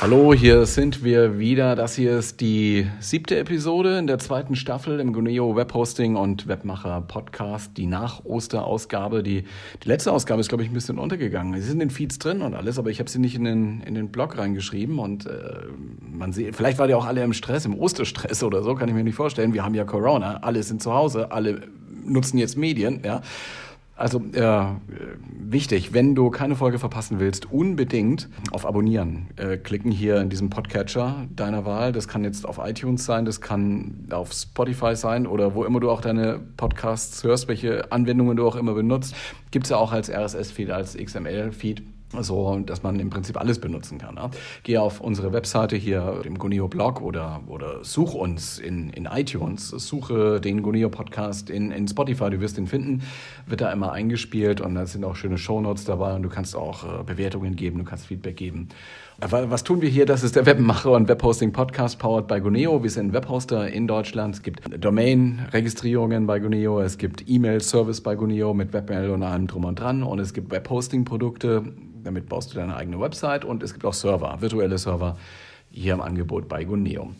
Hallo, hier sind wir wieder. Das hier ist die siebte Episode in der zweiten Staffel im Guneo Webhosting und Webmacher Podcast. Die Nach-Oster-Ausgabe. Die, die letzte Ausgabe ist, glaube ich, ein bisschen untergegangen. Sie sind in den Feeds drin und alles, aber ich habe sie nicht in den, in den Blog reingeschrieben. Und äh, man sieht, vielleicht war ja auch alle im Stress, im Osterstress oder so, kann ich mir nicht vorstellen. Wir haben ja Corona, alle sind zu Hause, alle nutzen jetzt Medien, ja. Also äh, wichtig, wenn du keine Folge verpassen willst, unbedingt auf Abonnieren äh, klicken hier in diesem Podcatcher deiner Wahl. Das kann jetzt auf iTunes sein, das kann auf Spotify sein oder wo immer du auch deine Podcasts hörst, welche Anwendungen du auch immer benutzt. Gibt es ja auch als RSS-Feed, als XML-Feed so dass man im Prinzip alles benutzen kann. Ne? Geh auf unsere Webseite hier, dem Gunio Blog oder, oder such uns in, in iTunes, suche den Gunio Podcast in, in Spotify, du wirst ihn finden, wird da immer eingespielt und da sind auch schöne Shownotes dabei und du kannst auch äh, Bewertungen geben, du kannst Feedback geben. Was tun wir hier? Das ist der Webmacher und Webhosting Podcast powered by Guneo. Wir sind Webhoster in Deutschland. Es gibt Domain-Registrierungen bei Guneo. Es gibt E-Mail-Service bei Guneo mit Webmail und allem drum und dran. Und es gibt Webhosting-Produkte damit baust du deine eigene Website und es gibt auch Server, virtuelle Server hier im Angebot bei Guneo.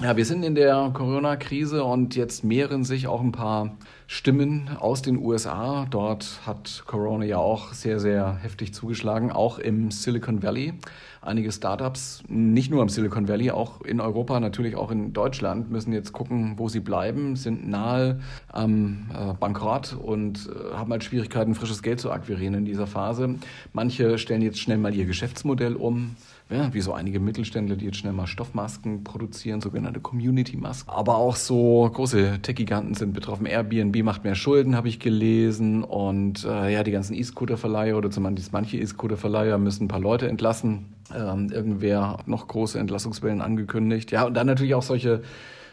Ja, wir sind in der Corona-Krise und jetzt mehren sich auch ein paar Stimmen aus den USA. Dort hat Corona ja auch sehr, sehr heftig zugeschlagen, auch im Silicon Valley. Einige Startups, nicht nur im Silicon Valley, auch in Europa, natürlich auch in Deutschland, müssen jetzt gucken, wo sie bleiben, sind nahe am äh, Bankrott und äh, haben halt Schwierigkeiten, frisches Geld zu akquirieren in dieser Phase. Manche stellen jetzt schnell mal ihr Geschäftsmodell um ja, wie so einige Mittelständler, die jetzt schnell mal Stoffmasken produzieren, sogenannte Community-Masken. Aber auch so große Tech-Giganten sind betroffen. Airbnb macht mehr Schulden, habe ich gelesen. Und äh, ja, die ganzen E-Scooter-Verleiher oder zumindest manche E-Scooter-Verleiher müssen ein paar Leute entlassen. Ähm, irgendwer hat noch große Entlassungswellen angekündigt. Ja, und dann natürlich auch solche,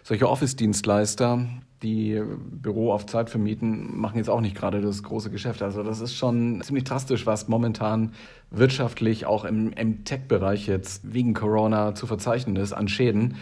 solche Office-Dienstleister, die Büro auf Zeit vermieten, machen jetzt auch nicht gerade das große Geschäft. Also das ist schon ziemlich drastisch, was momentan wirtschaftlich auch im, im Tech-Bereich jetzt wegen Corona zu verzeichnen ist an Schäden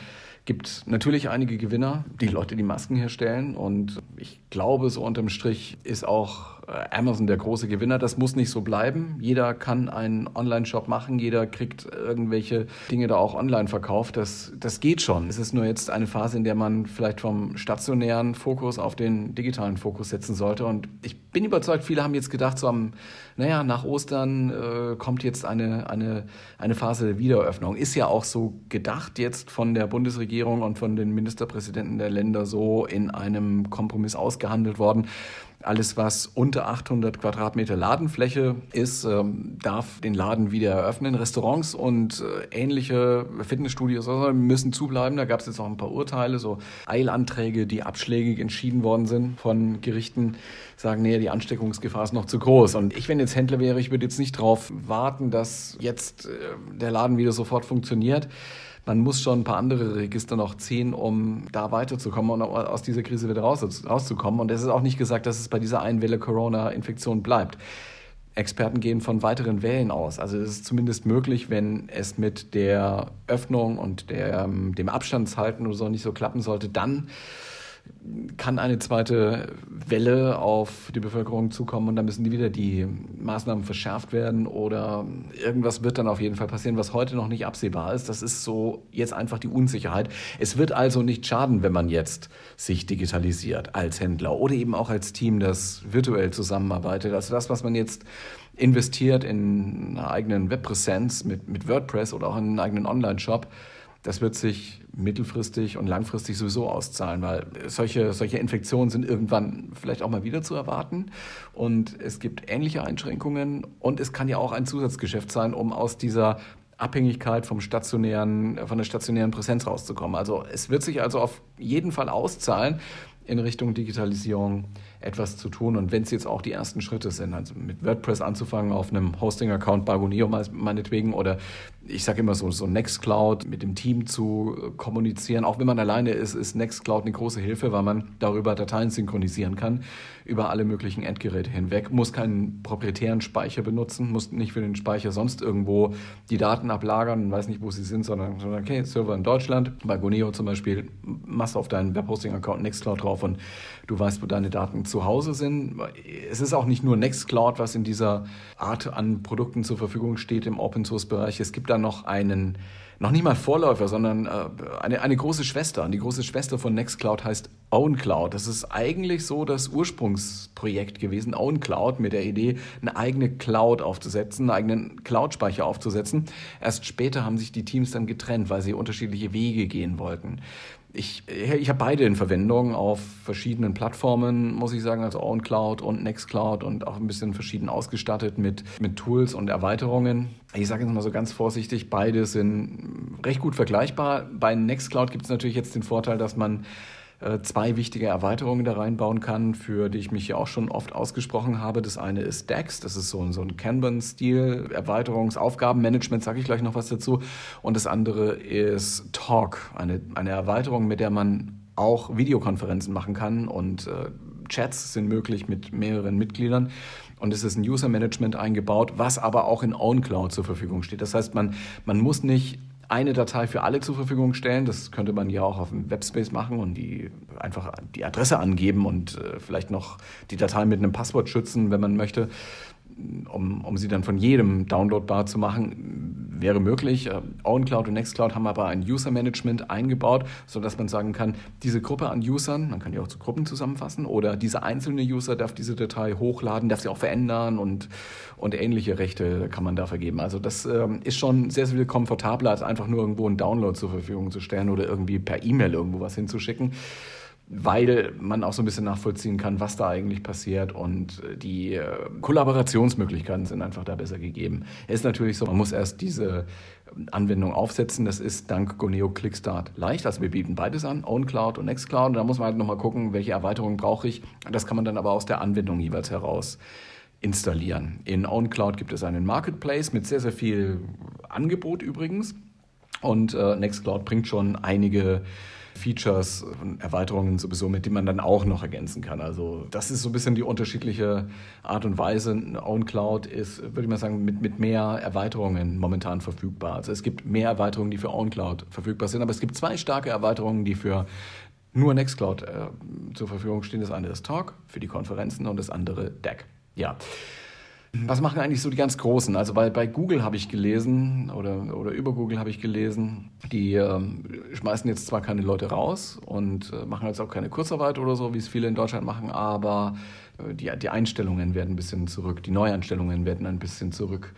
gibt natürlich einige Gewinner, die Leute, die Masken herstellen. Und ich glaube, so unterm Strich ist auch Amazon der große Gewinner. Das muss nicht so bleiben. Jeder kann einen Online-Shop machen. Jeder kriegt irgendwelche Dinge da auch online verkauft. Das, das geht schon. Es ist nur jetzt eine Phase, in der man vielleicht vom stationären Fokus auf den digitalen Fokus setzen sollte. Und ich bin überzeugt, viele haben jetzt gedacht, so am, naja, nach Ostern äh, kommt jetzt eine, eine, eine Phase der Wiedereröffnung. Ist ja auch so gedacht jetzt von der Bundesregierung und von den Ministerpräsidenten der Länder so in einem Kompromiss ausgehandelt worden. Alles, was unter 800 Quadratmeter Ladenfläche ist, ähm, darf den Laden wieder eröffnen. Restaurants und äh, ähnliche Fitnessstudios müssen zubleiben. Da gab es jetzt auch ein paar Urteile, so Eilanträge, die abschlägig entschieden worden sind von Gerichten, sagen, nee, die Ansteckungsgefahr ist noch zu groß. Und ich, wenn jetzt Händler wäre, ich würde jetzt nicht darauf warten, dass jetzt äh, der Laden wieder sofort funktioniert man muss schon ein paar andere Register noch ziehen, um da weiterzukommen und aus dieser Krise wieder raus, rauszukommen. Und es ist auch nicht gesagt, dass es bei dieser einen Welle Corona-Infektion bleibt. Experten gehen von weiteren Wellen aus. Also es ist zumindest möglich, wenn es mit der Öffnung und der, ähm, dem Abstandshalten oder so nicht so klappen sollte, dann kann eine zweite Welle auf die Bevölkerung zukommen und dann müssen die wieder die Maßnahmen verschärft werden oder irgendwas wird dann auf jeden Fall passieren, was heute noch nicht absehbar ist. Das ist so jetzt einfach die Unsicherheit. Es wird also nicht schaden, wenn man jetzt sich digitalisiert als Händler oder eben auch als Team, das virtuell zusammenarbeitet. Also das, was man jetzt investiert in einer eigenen Webpräsenz mit, mit WordPress oder auch in einen eigenen Online-Shop, das wird sich mittelfristig und langfristig sowieso auszahlen, weil solche, solche Infektionen sind irgendwann vielleicht auch mal wieder zu erwarten. Und es gibt ähnliche Einschränkungen und es kann ja auch ein Zusatzgeschäft sein, um aus dieser Abhängigkeit vom stationären, von der stationären Präsenz rauszukommen. Also es wird sich also auf jeden Fall auszahlen, in Richtung Digitalisierung etwas zu tun. Und wenn es jetzt auch die ersten Schritte sind, also mit WordPress anzufangen auf einem Hosting-Account bei Gunio meinetwegen oder ich sage immer so, so Nextcloud mit dem Team zu äh, kommunizieren. Auch wenn man alleine ist, ist Nextcloud eine große Hilfe, weil man darüber Dateien synchronisieren kann, über alle möglichen Endgeräte hinweg, muss keinen proprietären Speicher benutzen, muss nicht für den Speicher sonst irgendwo die Daten ablagern, weiß nicht, wo sie sind, sondern, sondern okay, Server in Deutschland, bei Goneo zum Beispiel, machst auf deinen Webhosting-Account Nextcloud drauf und du weißt, wo deine Daten zu Hause sind. Es ist auch nicht nur Nextcloud, was in dieser Art an Produkten zur Verfügung steht im Open-Source-Bereich. Es gibt da noch einen noch nicht mal Vorläufer, sondern äh, eine, eine große Schwester. Und die große Schwester von Nextcloud heißt OwnCloud. Das ist eigentlich so das Ursprungsprojekt gewesen, OwnCloud, mit der Idee, eine eigene Cloud aufzusetzen, einen eigenen Cloud-Speicher aufzusetzen. Erst später haben sich die Teams dann getrennt, weil sie unterschiedliche Wege gehen wollten ich, ich habe beide in Verwendung auf verschiedenen Plattformen, muss ich sagen, also OwnCloud und Nextcloud und auch ein bisschen verschieden ausgestattet mit, mit Tools und Erweiterungen. Ich sage jetzt mal so ganz vorsichtig, beide sind recht gut vergleichbar. Bei Nextcloud gibt es natürlich jetzt den Vorteil, dass man zwei wichtige Erweiterungen da reinbauen kann, für die ich mich ja auch schon oft ausgesprochen habe. Das eine ist DAX, das ist so, ein, so ein Kanban-Stil, Erweiterungsaufgabenmanagement, sage ich gleich noch was dazu. Und das andere ist Talk, eine, eine Erweiterung, mit der man auch Videokonferenzen machen kann und äh, Chats sind möglich mit mehreren Mitgliedern. Und es ist ein User Management eingebaut, was aber auch in OwnCloud zur Verfügung steht. Das heißt, man, man muss nicht eine Datei für alle zur Verfügung stellen. Das könnte man ja auch auf dem Webspace machen und die einfach die Adresse angeben und äh, vielleicht noch die Datei mit einem Passwort schützen, wenn man möchte um, um sie dann von jedem downloadbar zu machen, wäre möglich. Äh, OwnCloud und Nextcloud haben aber ein User-Management eingebaut, sodass man sagen kann, diese Gruppe an Usern, man kann die auch zu Gruppen zusammenfassen, oder dieser einzelne User darf diese Datei hochladen, darf sie auch verändern und, und ähnliche Rechte kann man da vergeben. Also das ähm, ist schon sehr, sehr viel komfortabler, als einfach nur irgendwo einen Download zur Verfügung zu stellen oder irgendwie per E-Mail irgendwo was hinzuschicken weil man auch so ein bisschen nachvollziehen kann, was da eigentlich passiert und äh, die äh, Kollaborationsmöglichkeiten sind einfach da besser gegeben. Es ist natürlich so, man muss erst diese ähm, Anwendung aufsetzen. Das ist dank Goneo Clickstart leicht. Also wir bieten beides an, OwnCloud und Nextcloud. Und da muss man halt nochmal gucken, welche Erweiterungen brauche ich. Das kann man dann aber aus der Anwendung jeweils heraus installieren. In OwnCloud gibt es einen Marketplace mit sehr, sehr viel Angebot übrigens. Und äh, Nextcloud bringt schon einige Features und Erweiterungen sowieso, mit denen man dann auch noch ergänzen kann. Also das ist so ein bisschen die unterschiedliche Art und Weise. OwnCloud ist, würde ich mal sagen, mit, mit mehr Erweiterungen momentan verfügbar. Also es gibt mehr Erweiterungen, die für OwnCloud verfügbar sind, aber es gibt zwei starke Erweiterungen, die für nur Nextcloud äh, zur Verfügung stehen. Das eine ist Talk für die Konferenzen und das andere Deck. Ja. Was machen eigentlich so die ganz Großen? Also bei, bei Google habe ich gelesen oder, oder über Google habe ich gelesen, die äh, schmeißen jetzt zwar keine Leute raus und äh, machen jetzt auch keine Kurzarbeit oder so, wie es viele in Deutschland machen, aber äh, die, die Einstellungen werden ein bisschen zurück, die Neueinstellungen werden ein bisschen zurück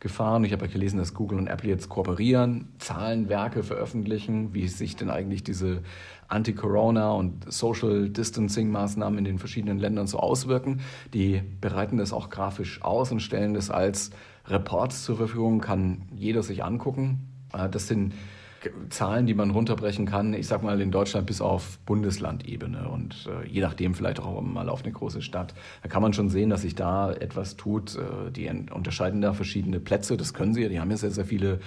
gefahren. Ich habe ja gelesen, dass Google und Apple jetzt kooperieren, Zahlenwerke veröffentlichen, wie sich denn eigentlich diese Anti-Corona und Social Distancing-Maßnahmen in den verschiedenen Ländern so auswirken. Die bereiten das auch grafisch aus und stellen das als Reports zur Verfügung, kann jeder sich angucken. Äh, das sind Zahlen, die man runterbrechen kann, ich sag mal in Deutschland bis auf Bundeslandebene und äh, je nachdem vielleicht auch mal auf eine große Stadt. Da kann man schon sehen, dass sich da etwas tut. Äh, die unterscheiden da verschiedene Plätze, das können sie ja, die haben ja sehr, sehr viele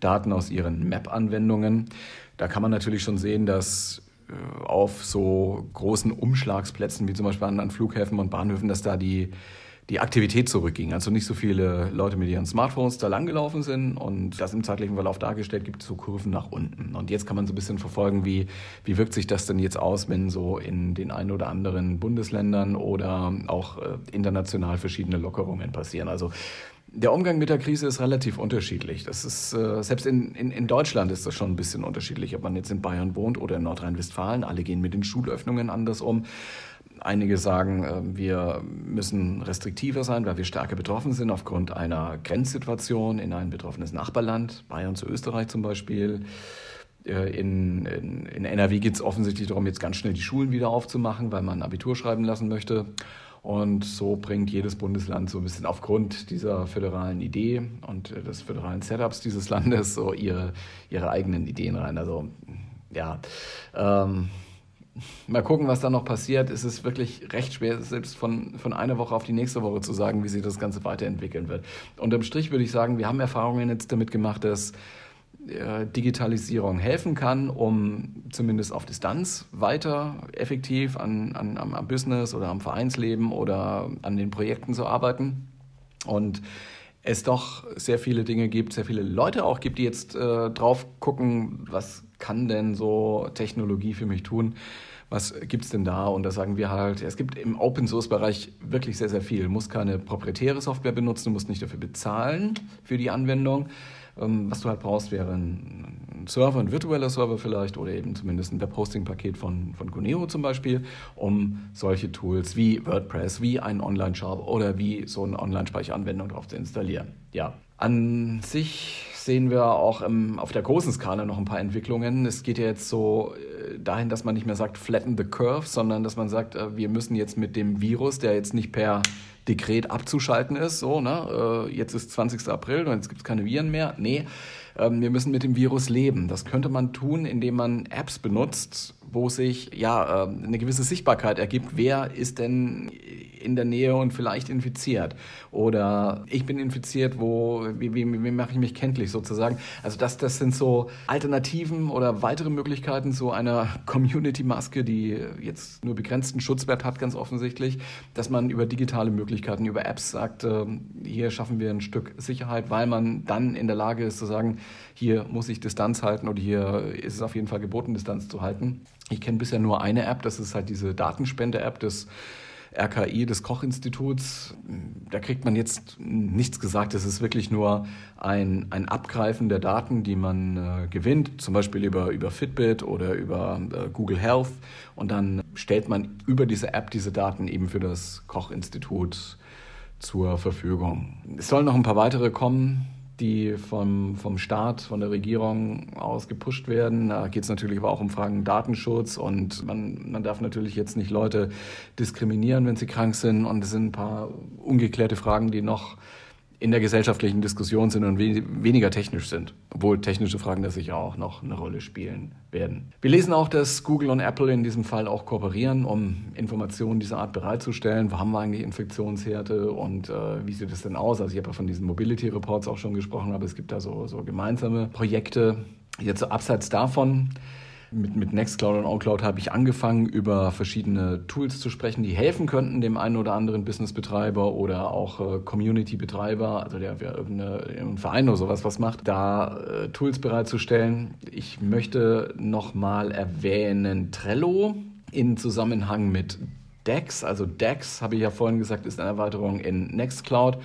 Daten aus ihren Map-Anwendungen. Da kann man natürlich schon sehen, dass äh, auf so großen Umschlagsplätzen wie zum Beispiel an, an Flughäfen und Bahnhöfen, dass da die die Aktivität zurückging. Also nicht so viele Leute mit ihren Smartphones da langgelaufen sind und das im zeitlichen Verlauf dargestellt gibt so Kurven nach unten. Und jetzt kann man so ein bisschen verfolgen, wie, wie wirkt sich das denn jetzt aus, wenn so in den ein oder anderen Bundesländern oder auch äh, international verschiedene Lockerungen passieren. Also der Umgang mit der Krise ist relativ unterschiedlich. Das ist, äh, selbst in, in, in Deutschland ist das schon ein bisschen unterschiedlich, ob man jetzt in Bayern wohnt oder in Nordrhein-Westfalen. Alle gehen mit den Schulöffnungen anders um. Einige sagen, äh, wir müssen restriktiver sein, weil wir stärker betroffen sind aufgrund einer Grenzsituation in ein betroffenes Nachbarland, Bayern zu Österreich zum Beispiel. Äh, in, in, in NRW geht es offensichtlich darum, jetzt ganz schnell die Schulen wieder aufzumachen, weil man Abitur schreiben lassen möchte. Und so bringt jedes Bundesland so ein bisschen aufgrund dieser föderalen Idee und des föderalen Setups dieses Landes so ihre, ihre eigenen Ideen rein. Also ja, ähm, mal gucken, was da noch passiert. Es ist wirklich recht schwer, selbst von, von einer Woche auf die nächste Woche zu sagen, wie sich das Ganze weiterentwickeln wird. Unterm Strich würde ich sagen, wir haben Erfahrungen jetzt damit gemacht, dass äh, Digitalisierung helfen kann, um zumindest auf Distanz weiter effektiv an, an, am Business oder am Vereinsleben oder an den Projekten zu arbeiten. Und es doch sehr viele Dinge gibt, sehr viele Leute auch gibt, die jetzt äh, drauf gucken, was kann denn so Technologie für mich tun? Was gibt es denn da? Und da sagen wir halt, es gibt im Open Source Bereich wirklich sehr, sehr viel. Du musst keine proprietäre Software benutzen, du musst nicht dafür bezahlen für die Anwendung. Ähm, was du halt brauchst, wäre ein Server, ein virtueller Server vielleicht oder eben zumindest ein Webhosting-Paket von, von Guneo zum Beispiel, um solche Tools wie WordPress, wie einen Online-Shop oder wie so eine Online-Speicheranwendung drauf zu installieren. Ja, an sich sehen wir auch im, auf der großen Skala noch ein paar Entwicklungen. Es geht ja jetzt so äh, dahin, dass man nicht mehr sagt, flatten the curve, sondern dass man sagt, äh, wir müssen jetzt mit dem Virus, der jetzt nicht per Dekret abzuschalten ist, so, ne, äh, jetzt ist 20. April und jetzt gibt es keine Viren mehr. Nee, ähm, wir müssen mit dem Virus leben. Das könnte man tun, indem man Apps benutzt, wo sich ja ähm, eine gewisse Sichtbarkeit ergibt. Wer ist denn in der Nähe und vielleicht infiziert? Oder ich bin infiziert, wo, wie, wie, wie mache ich mich kenntlich sozusagen? Also das, das sind so Alternativen oder weitere Möglichkeiten zu einer Community-Maske, die jetzt nur begrenzten Schutzwert hat, ganz offensichtlich, dass man über digitale Möglichkeiten, über Apps sagt, äh, hier schaffen wir ein Stück Sicherheit, weil man dann in der Lage ist zu sagen, hier muss ich Distanz halten oder hier ist es auf jeden Fall geboten, Distanz zu halten. Ich kenne bisher nur eine App, das ist halt diese Datenspende-App des RKI des Kochinstituts. Da kriegt man jetzt nichts gesagt. Es ist wirklich nur ein, ein Abgreifen der Daten, die man äh, gewinnt, zum Beispiel über, über Fitbit oder über äh, Google Health. Und dann stellt man über diese App diese Daten eben für das Kochinstitut zur Verfügung. Es sollen noch ein paar weitere kommen die vom, vom Staat, von der Regierung aus gepusht werden. Da geht es natürlich aber auch um Fragen Datenschutz und man, man darf natürlich jetzt nicht Leute diskriminieren, wenn sie krank sind. Und es sind ein paar ungeklärte Fragen, die noch in der gesellschaftlichen Diskussion sind und we weniger technisch sind, obwohl technische Fragen da sicher auch noch eine Rolle spielen werden. Wir lesen auch, dass Google und Apple in diesem Fall auch kooperieren, um Informationen dieser Art bereitzustellen. Wo haben wir eigentlich Infektionsherde und äh, wie sieht es denn aus? Also ich habe ja von diesen Mobility Reports auch schon gesprochen, aber es gibt da so, so gemeinsame Projekte. Jetzt so abseits davon mit, mit Nextcloud und OnCloud habe ich angefangen, über verschiedene Tools zu sprechen, die helfen könnten dem einen oder anderen Businessbetreiber oder auch äh, Community-Betreiber, also der, der irgendein Verein oder sowas was macht, da äh, Tools bereitzustellen. Ich möchte nochmal erwähnen Trello in Zusammenhang mit Dex. Also Dex, habe ich ja vorhin gesagt, ist eine Erweiterung in Nextcloud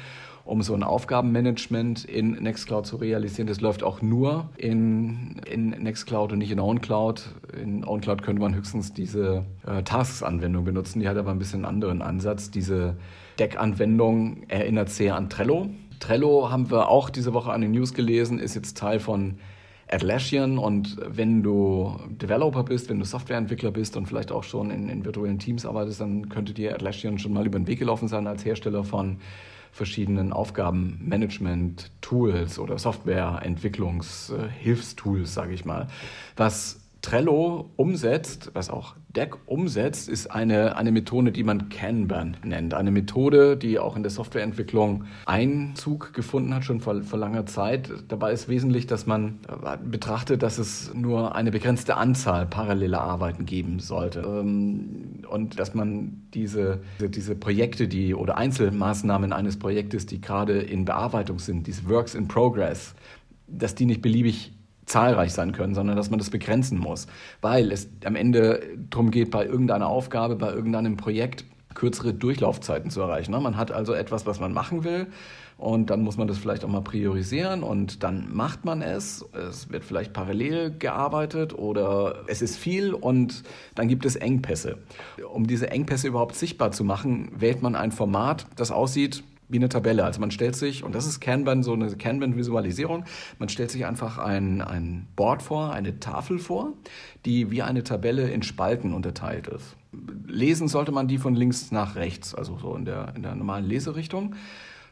um so ein Aufgabenmanagement in Nextcloud zu realisieren. Das läuft auch nur in, in Nextcloud und nicht in OwnCloud. In OwnCloud könnte man höchstens diese äh, Tasks-Anwendung benutzen. Die hat aber ein bisschen einen anderen Ansatz. Diese Deck-Anwendung erinnert sehr an Trello. Trello haben wir auch diese Woche an den News gelesen, ist jetzt Teil von Atlassian und wenn du Developer bist, wenn du Softwareentwickler bist und vielleicht auch schon in, in virtuellen Teams arbeitest, dann könnte dir Atlassian schon mal über den Weg gelaufen sein als Hersteller von verschiedenen Aufgabenmanagement-Tools oder Softwareentwicklungshilfstools, sage ich mal. Was Trello umsetzt, was auch Deck umsetzt, ist eine, eine Methode, die man Kanban nennt. Eine Methode, die auch in der Softwareentwicklung Einzug gefunden hat, schon vor, vor langer Zeit. Dabei ist wesentlich, dass man äh, betrachtet, dass es nur eine begrenzte Anzahl paralleler Arbeiten geben sollte. Ähm, und dass man diese, diese Projekte, die oder Einzelmaßnahmen eines Projektes, die gerade in Bearbeitung sind, diese Works in Progress, dass die nicht beliebig zahlreich sein können, sondern dass man das begrenzen muss, weil es am Ende darum geht, bei irgendeiner Aufgabe, bei irgendeinem Projekt kürzere Durchlaufzeiten zu erreichen. Ne? Man hat also etwas, was man machen will und dann muss man das vielleicht auch mal priorisieren und dann macht man es. Es wird vielleicht parallel gearbeitet oder es ist viel und dann gibt es Engpässe. Um diese Engpässe überhaupt sichtbar zu machen, wählt man ein Format, das aussieht wie eine Tabelle. Also man stellt sich, und das ist Kanban, so eine Kanban-Visualisierung, man stellt sich einfach ein, ein Board vor, eine Tafel vor, die wie eine Tabelle in Spalten unterteilt ist. Lesen sollte man die von links nach rechts, also so in der, in der normalen Leserichtung.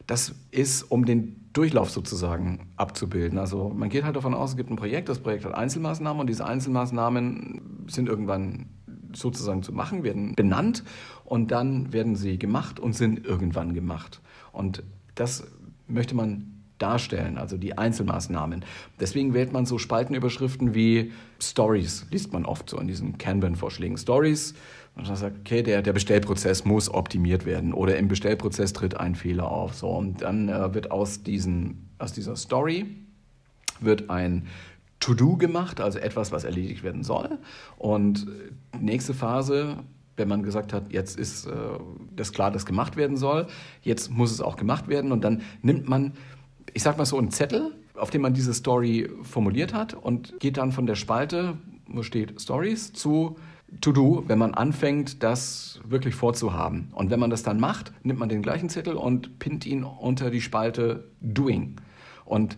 Das ist, um den Durchlauf sozusagen abzubilden. Also man geht halt davon aus, es gibt ein Projekt, das Projekt hat Einzelmaßnahmen und diese Einzelmaßnahmen sind irgendwann sozusagen zu machen, werden benannt und dann werden sie gemacht und sind irgendwann gemacht. Und das möchte man darstellen, also die Einzelmaßnahmen. Deswegen wählt man so Spaltenüberschriften wie Stories, liest man oft so in diesen Kanban-Vorschlägen. Stories, und dann sagt, okay, der, der Bestellprozess muss optimiert werden oder im Bestellprozess tritt ein Fehler auf. So, und dann äh, wird aus, diesen, aus dieser Story wird ein To-Do gemacht, also etwas, was erledigt werden soll. Und nächste Phase, wenn man gesagt hat, jetzt ist äh, das klar, dass gemacht werden soll, jetzt muss es auch gemacht werden. Und dann nimmt man, ich sag mal so, einen Zettel, auf dem man diese Story formuliert hat und geht dann von der Spalte, wo steht Stories, zu To-Do, wenn man anfängt, das wirklich vorzuhaben. Und wenn man das dann macht, nimmt man den gleichen Zettel und pinnt ihn unter die Spalte Doing. Und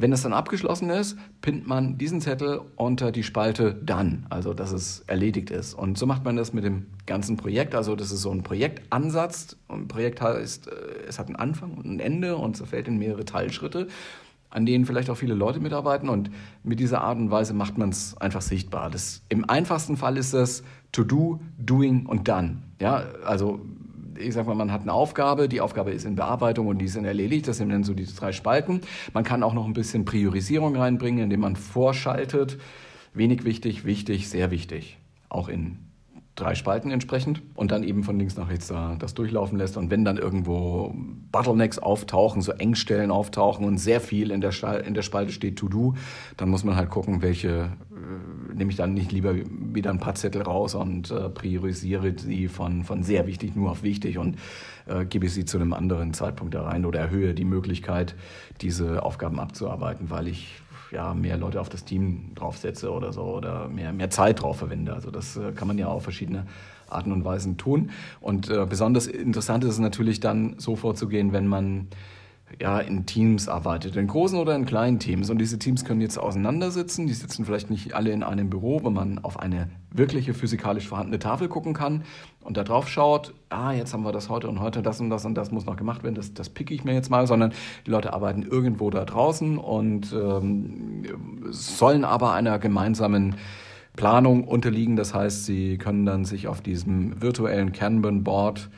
wenn es dann abgeschlossen ist, pinnt man diesen Zettel unter die Spalte Done, also dass es erledigt ist. Und so macht man das mit dem ganzen Projekt. Also das ist so ein Projektansatz. ein Projekt heißt, äh, es hat einen Anfang und ein Ende und zerfällt in mehrere Teilschritte, an denen vielleicht auch viele Leute mitarbeiten. Und mit dieser Art und Weise macht man es einfach sichtbar. Das, Im einfachsten Fall ist das To Do, Doing und Done. Ja, also ich sag mal, man hat eine Aufgabe, die Aufgabe ist in Bearbeitung und die in erledigt, das sind dann so diese drei Spalten. Man kann auch noch ein bisschen Priorisierung reinbringen, indem man vorschaltet. Wenig wichtig, wichtig, sehr wichtig. Auch in drei Spalten entsprechend und dann eben von links nach rechts da das durchlaufen lässt. Und wenn dann irgendwo Bottlenecks auftauchen, so Engstellen auftauchen und sehr viel in der, in der Spalte steht To Do, dann muss man halt gucken, welche äh, nehme ich dann nicht lieber wieder ein paar Zettel raus und äh, priorisiere sie von, von sehr wichtig nur auf wichtig und äh, gebe sie zu einem anderen Zeitpunkt da rein oder erhöhe die Möglichkeit, diese Aufgaben abzuarbeiten, weil ich ja, mehr Leute auf das Team draufsetze oder so oder mehr, mehr Zeit drauf verwende. Also das äh, kann man ja auf verschiedene Arten und Weisen tun. Und äh, besonders interessant ist es natürlich dann so vorzugehen, wenn man ja, in Teams arbeitet, in großen oder in kleinen Teams. Und diese Teams können jetzt auseinandersitzen. Die sitzen vielleicht nicht alle in einem Büro, wo man auf eine wirkliche physikalisch vorhandene Tafel gucken kann und da drauf schaut, ah, jetzt haben wir das heute und heute, das und das und das muss noch gemacht werden, das, das picke ich mir jetzt mal, sondern die Leute arbeiten irgendwo da draußen und ähm, sollen aber einer gemeinsamen Planung unterliegen. Das heißt, sie können dann sich auf diesem virtuellen Kanban-Board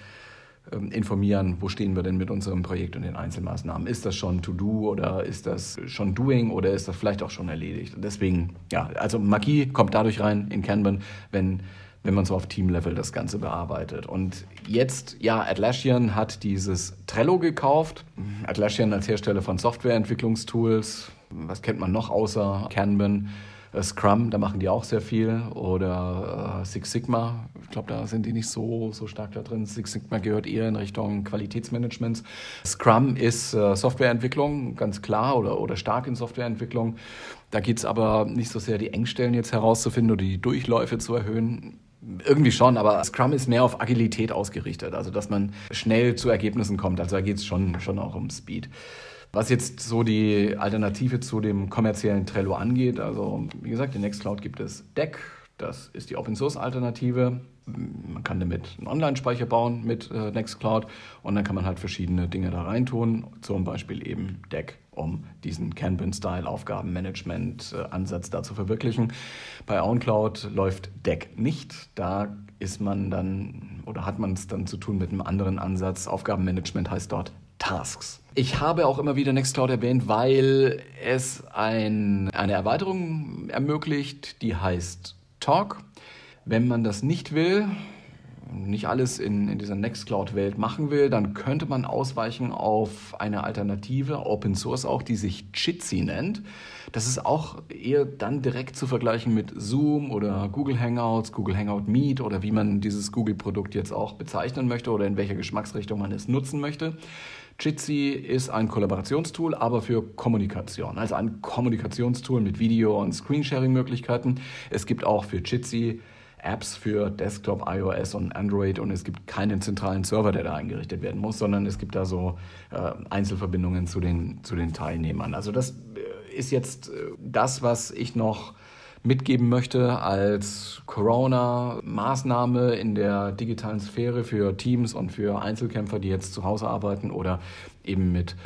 informieren, wo stehen wir denn mit unserem Projekt und den Einzelmaßnahmen. Ist das schon To-Do oder ist das schon Doing oder ist das vielleicht auch schon erledigt? Und deswegen, ja, also Magie kommt dadurch rein in Kanban, wenn wenn man so auf Team-Level das Ganze bearbeitet. Und jetzt, ja, Atlassian hat dieses Trello gekauft. Atlassian als Hersteller von Softwareentwicklungstools. Was kennt man noch außer Kanban? Äh, Scrum, da machen die auch sehr viel. Oder äh, Six Sigma, ich glaube, da sind die nicht so, so stark da drin. Six Sigma gehört eher in Richtung Qualitätsmanagements. Scrum ist äh, Softwareentwicklung, ganz klar, oder, oder stark in Softwareentwicklung. Da geht es aber nicht so sehr, die Engstellen jetzt herauszufinden oder die Durchläufe zu erhöhen. Irgendwie schon, aber Scrum ist mehr auf Agilität ausgerichtet, also dass man schnell zu Ergebnissen kommt. Also da geht es schon, schon auch um Speed. Was jetzt so die Alternative zu dem kommerziellen Trello angeht, also wie gesagt, in Nextcloud gibt es Deck, das ist die Open Source Alternative. Man kann damit einen Online-Speicher bauen mit äh, Nextcloud und dann kann man halt verschiedene Dinge da reintun, zum Beispiel eben Deck, um diesen Kanban-Style-Aufgabenmanagement-Ansatz äh, da zu verwirklichen. Bei OwnCloud läuft Deck nicht. Da ist man dann oder hat man es dann zu tun mit einem anderen Ansatz. Aufgabenmanagement heißt dort Tasks. Ich habe auch immer wieder Nextcloud erwähnt, weil es ein, eine Erweiterung ermöglicht, die heißt Talk. Wenn man das nicht will, nicht alles in, in dieser Nextcloud-Welt machen will, dann könnte man ausweichen auf eine Alternative, Open Source auch, die sich Jitsi nennt. Das ist auch eher dann direkt zu vergleichen mit Zoom oder Google Hangouts, Google Hangout Meet oder wie man dieses Google-Produkt jetzt auch bezeichnen möchte oder in welcher Geschmacksrichtung man es nutzen möchte. Jitsi ist ein Kollaborationstool, aber für Kommunikation. Also ein Kommunikationstool mit Video- und Screensharing-Möglichkeiten. Es gibt auch für Jitsi Apps für Desktop, iOS und Android und es gibt keinen zentralen Server, der da eingerichtet werden muss, sondern es gibt da so äh, Einzelverbindungen zu den, zu den Teilnehmern. Also das äh, ist jetzt äh, das, was ich noch mitgeben möchte als Corona-Maßnahme in der digitalen Sphäre für Teams und für Einzelkämpfer, die jetzt zu Hause arbeiten oder eben mit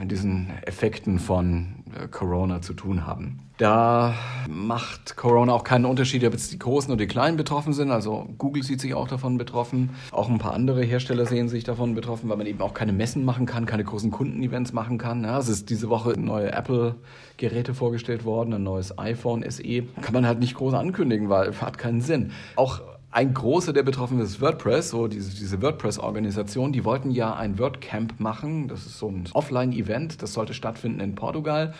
äh, diesen Effekten von äh, Corona zu tun haben. Da macht Corona auch keinen Unterschied, ob jetzt die Großen oder die Kleinen betroffen sind. Also Google sieht sich auch davon betroffen. Auch ein paar andere Hersteller sehen sich davon betroffen, weil man eben auch keine Messen machen kann, keine großen Kundenevents machen kann. Ja, es ist diese Woche neue Apple-Geräte vorgestellt worden, ein neues iPhone SE. Kann man halt nicht groß ankündigen, weil hat keinen Sinn. Auch ein großer, der betroffen ist, WordPress, so diese, diese WordPress-Organisation, die wollten ja ein WordCamp machen. Das ist so ein Offline-Event, das sollte stattfinden in Portugal.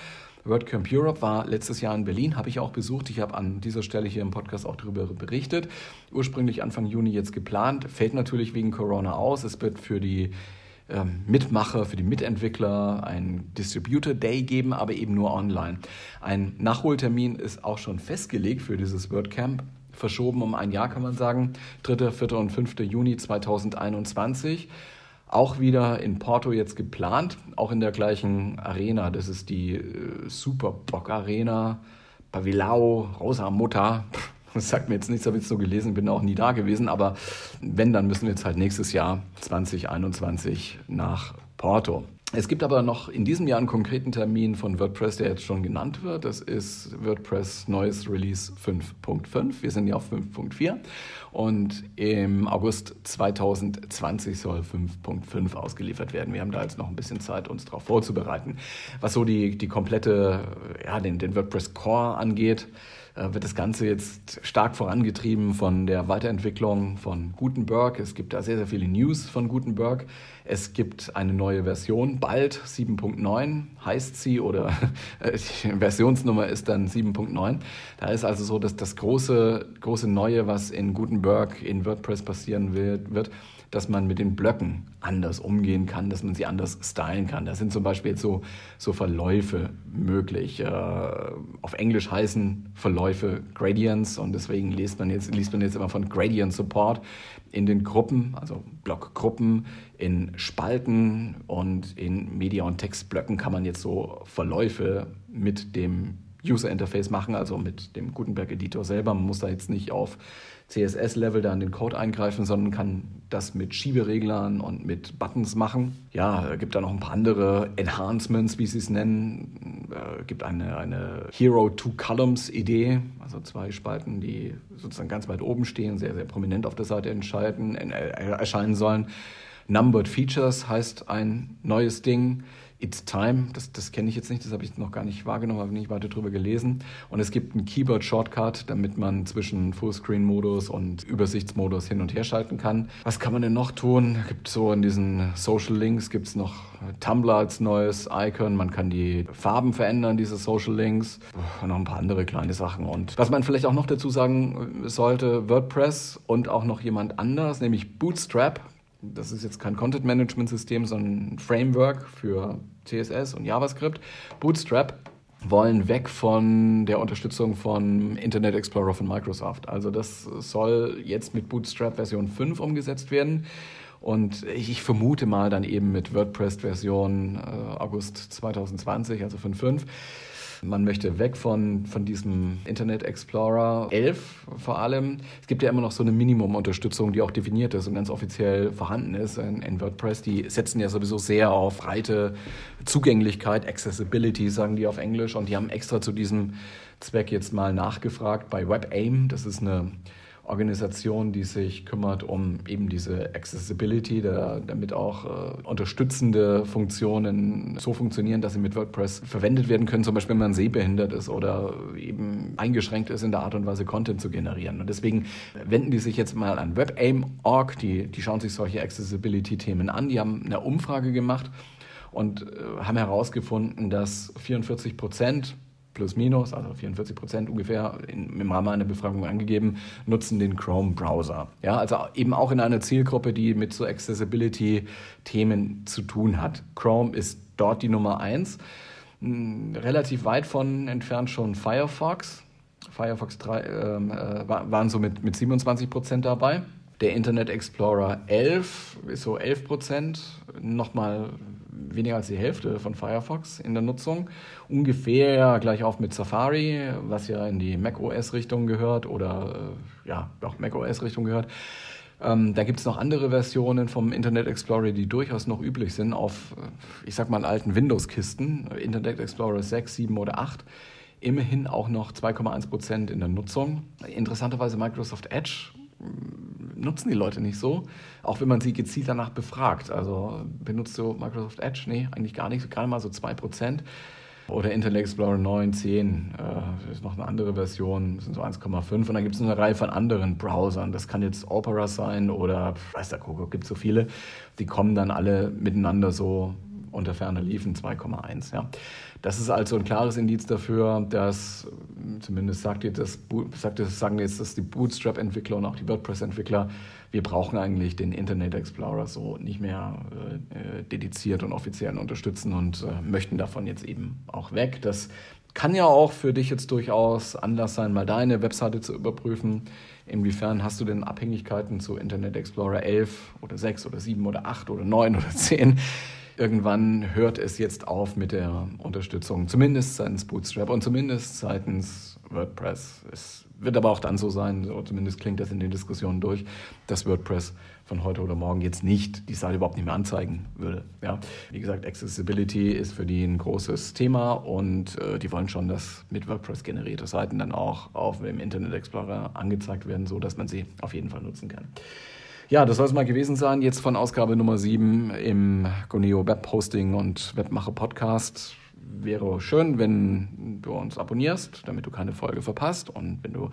WordCamp Europe war letztes Jahr in Berlin, habe ich auch besucht. Ich habe an dieser Stelle hier im Podcast auch darüber berichtet. Ursprünglich Anfang Juni jetzt geplant, fällt natürlich wegen Corona aus. Es wird für die ähm, Mitmacher, für die Mitentwickler ein Distributor Day geben, aber eben nur online. Ein Nachholtermin ist auch schon festgelegt für dieses WordCamp verschoben um ein Jahr, kann man sagen. 3., 4. und 5. Juni 2021. Auch wieder in Porto jetzt geplant, auch in der gleichen Arena. Das ist die äh, Super Bock Arena, Pavilao, Rosa Mutter. Das sagt mir jetzt nichts, habe ich so gelesen, bin auch nie da gewesen. Aber wenn, dann müssen wir jetzt halt nächstes Jahr 2021 nach Porto. Es gibt aber noch in diesem Jahr einen konkreten Termin von WordPress, der jetzt schon genannt wird. Das ist WordPress neues Release 5.5. Wir sind ja auf 5.4 und im August 2020 soll 5.5 ausgeliefert werden. Wir haben da jetzt noch ein bisschen Zeit, uns darauf vorzubereiten. Was so die, die komplette, ja, den, den WordPress Core angeht, äh, wird das Ganze jetzt stark vorangetrieben von der Weiterentwicklung von Gutenberg. Es gibt da sehr, sehr viele News von Gutenberg. Es gibt eine neue Version, bald 7.9 heißt sie oder die Versionsnummer ist dann 7.9. Da ist also so, dass das große, große Neue, was in Gutenberg in WordPress passieren wird, wird dass man mit den Blöcken anders umgehen kann, dass man sie anders stylen kann. Da sind zum Beispiel jetzt so, so Verläufe möglich. Äh, auf Englisch heißen Verläufe Gradients und deswegen liest man jetzt, liest man jetzt immer von Gradient Support in den Gruppen, also Blockgruppen, in Spalten und in Media- und Textblöcken kann man jetzt so Verläufe mit dem User Interface machen, also mit dem Gutenberg Editor selber. Man muss da jetzt nicht auf CSS-Level da in den Code eingreifen, sondern kann das mit Schiebereglern und mit Buttons machen. Ja, gibt da noch ein paar andere Enhancements, wie sie es nennen. Äh, gibt eine, eine Hero Two Columns Idee, also zwei Spalten, die sozusagen ganz weit oben stehen, sehr, sehr prominent auf der Seite entscheiden, äh, erscheinen sollen. Numbered Features heißt ein neues Ding. It's Time, das, das kenne ich jetzt nicht, das habe ich noch gar nicht wahrgenommen, habe nicht weiter drüber gelesen. Und es gibt einen Keyboard-Shortcut, damit man zwischen Fullscreen-Modus und Übersichtsmodus hin und her schalten kann. Was kann man denn noch tun? Es gibt so in diesen Social Links gibt es noch Tumblr als neues Icon. Man kann die Farben verändern, diese Social Links. Und noch ein paar andere kleine Sachen. Und was man vielleicht auch noch dazu sagen sollte, WordPress und auch noch jemand anders, nämlich Bootstrap das ist jetzt kein Content-Management-System, sondern ein Framework für CSS und JavaScript. Bootstrap wollen weg von der Unterstützung von Internet Explorer von Microsoft. Also das soll jetzt mit Bootstrap Version 5 umgesetzt werden. Und ich vermute mal dann eben mit WordPress Version äh, August 2020, also 5.5. Man möchte weg von, von diesem Internet Explorer 11 vor allem. Es gibt ja immer noch so eine Minimum-Unterstützung, die auch definiert ist und ganz offiziell vorhanden ist in, in WordPress. Die setzen ja sowieso sehr auf breite Zugänglichkeit, Accessibility, sagen die auf Englisch. Und die haben extra zu diesem Zweck jetzt mal nachgefragt bei WebAIM. Das ist eine Organisation, die sich kümmert um eben diese Accessibility, der, damit auch äh, unterstützende Funktionen so funktionieren, dass sie mit WordPress verwendet werden können, zum Beispiel wenn man sehbehindert ist oder eben eingeschränkt ist in der Art und Weise, Content zu generieren. Und deswegen wenden die sich jetzt mal an WebAIM.org, die, die schauen sich solche Accessibility-Themen an, die haben eine Umfrage gemacht und äh, haben herausgefunden, dass 44 Prozent plus minus, also 44 Prozent ungefähr in, im Rahmen einer Befragung angegeben, nutzen den Chrome-Browser. Ja, also eben auch in einer Zielgruppe, die mit so Accessibility-Themen zu tun hat. Chrome ist dort die Nummer eins. Hm, relativ weit von entfernt schon Firefox. Firefox 3 ähm, äh, waren so mit, mit 27 Prozent dabei. Der Internet Explorer 11 ist so 11 Prozent, nochmal weniger als die Hälfte von Firefox in der Nutzung. Ungefähr gleich auf mit Safari, was ja in die macOS-Richtung gehört oder äh, ja, auch macOS-Richtung gehört. Ähm, da gibt es noch andere Versionen vom Internet Explorer, die durchaus noch üblich sind auf, äh, ich sag mal, alten Windows-Kisten, Internet Explorer 6, 7 oder 8. Immerhin auch noch 2,1 Prozent in der Nutzung. Interessanterweise Microsoft Edge nutzen die Leute nicht so, auch wenn man sie gezielt danach befragt. Also benutzt du Microsoft Edge? Nee, eigentlich gar nicht, gerade mal so 2 Prozent. Oder Internet Explorer 9, 10, äh, ist noch eine andere Version, sind so 1,5. Und dann gibt es eine Reihe von anderen Browsern. Das kann jetzt Opera sein oder, weiß der Kuckuck, gibt so viele. Die kommen dann alle miteinander so unter ferner liefen 2,1. Ja. Das ist also ein klares Indiz dafür, dass, zumindest sagt ihr das, sagt das, sagen jetzt das die Bootstrap-Entwickler und auch die WordPress-Entwickler, wir brauchen eigentlich den Internet Explorer so nicht mehr äh, dediziert und offiziell unterstützen und äh, möchten davon jetzt eben auch weg. Das kann ja auch für dich jetzt durchaus Anlass sein, mal deine Webseite zu überprüfen. Inwiefern hast du denn Abhängigkeiten zu Internet Explorer 11 oder 6 oder 7 oder 8 oder 9 oder 10? Irgendwann hört es jetzt auf mit der Unterstützung, zumindest seitens Bootstrap und zumindest seitens WordPress. Es wird aber auch dann so sein, so zumindest klingt das in den Diskussionen durch, dass WordPress von heute oder morgen jetzt nicht die Seite überhaupt nicht mehr anzeigen würde. Ja, wie gesagt, Accessibility ist für die ein großes Thema und äh, die wollen schon, dass mit WordPress generierte Seiten dann auch auf dem Internet Explorer angezeigt werden, so dass man sie auf jeden Fall nutzen kann. Ja, das soll es mal gewesen sein. Jetzt von Ausgabe Nummer 7 im Goneo Web Hosting und Webmacher Podcast. Wäre schön, wenn du uns abonnierst, damit du keine Folge verpasst. Und wenn du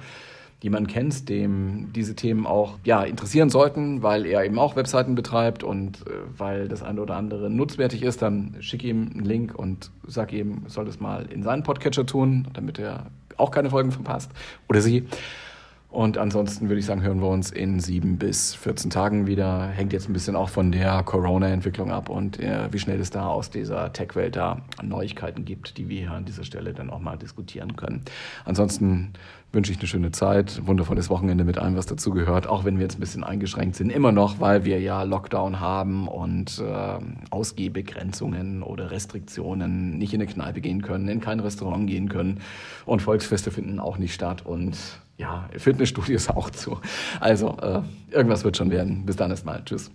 jemanden kennst, dem diese Themen auch ja, interessieren sollten, weil er eben auch Webseiten betreibt und äh, weil das eine oder andere nutzwertig ist, dann schick ihm einen Link und sag ihm, soll das mal in seinen Podcatcher tun, damit er auch keine Folgen verpasst. Oder sie. Und ansonsten würde ich sagen, hören wir uns in sieben bis 14 Tagen wieder. Hängt jetzt ein bisschen auch von der Corona-Entwicklung ab und äh, wie schnell es da aus dieser Tech-Welt da Neuigkeiten gibt, die wir hier an dieser Stelle dann auch mal diskutieren können. Ansonsten wünsche ich eine schöne Zeit, wundervolles Wochenende mit allem, was dazu gehört, auch wenn wir jetzt ein bisschen eingeschränkt sind, immer noch, weil wir ja Lockdown haben und äh, Ausgehbegrenzungen oder Restriktionen, nicht in eine Kneipe gehen können, in kein Restaurant gehen können und Volksfeste finden auch nicht statt und ja, Fitnessstudios auch zu. Also, äh, irgendwas wird schon werden. Bis dann erstmal. Tschüss.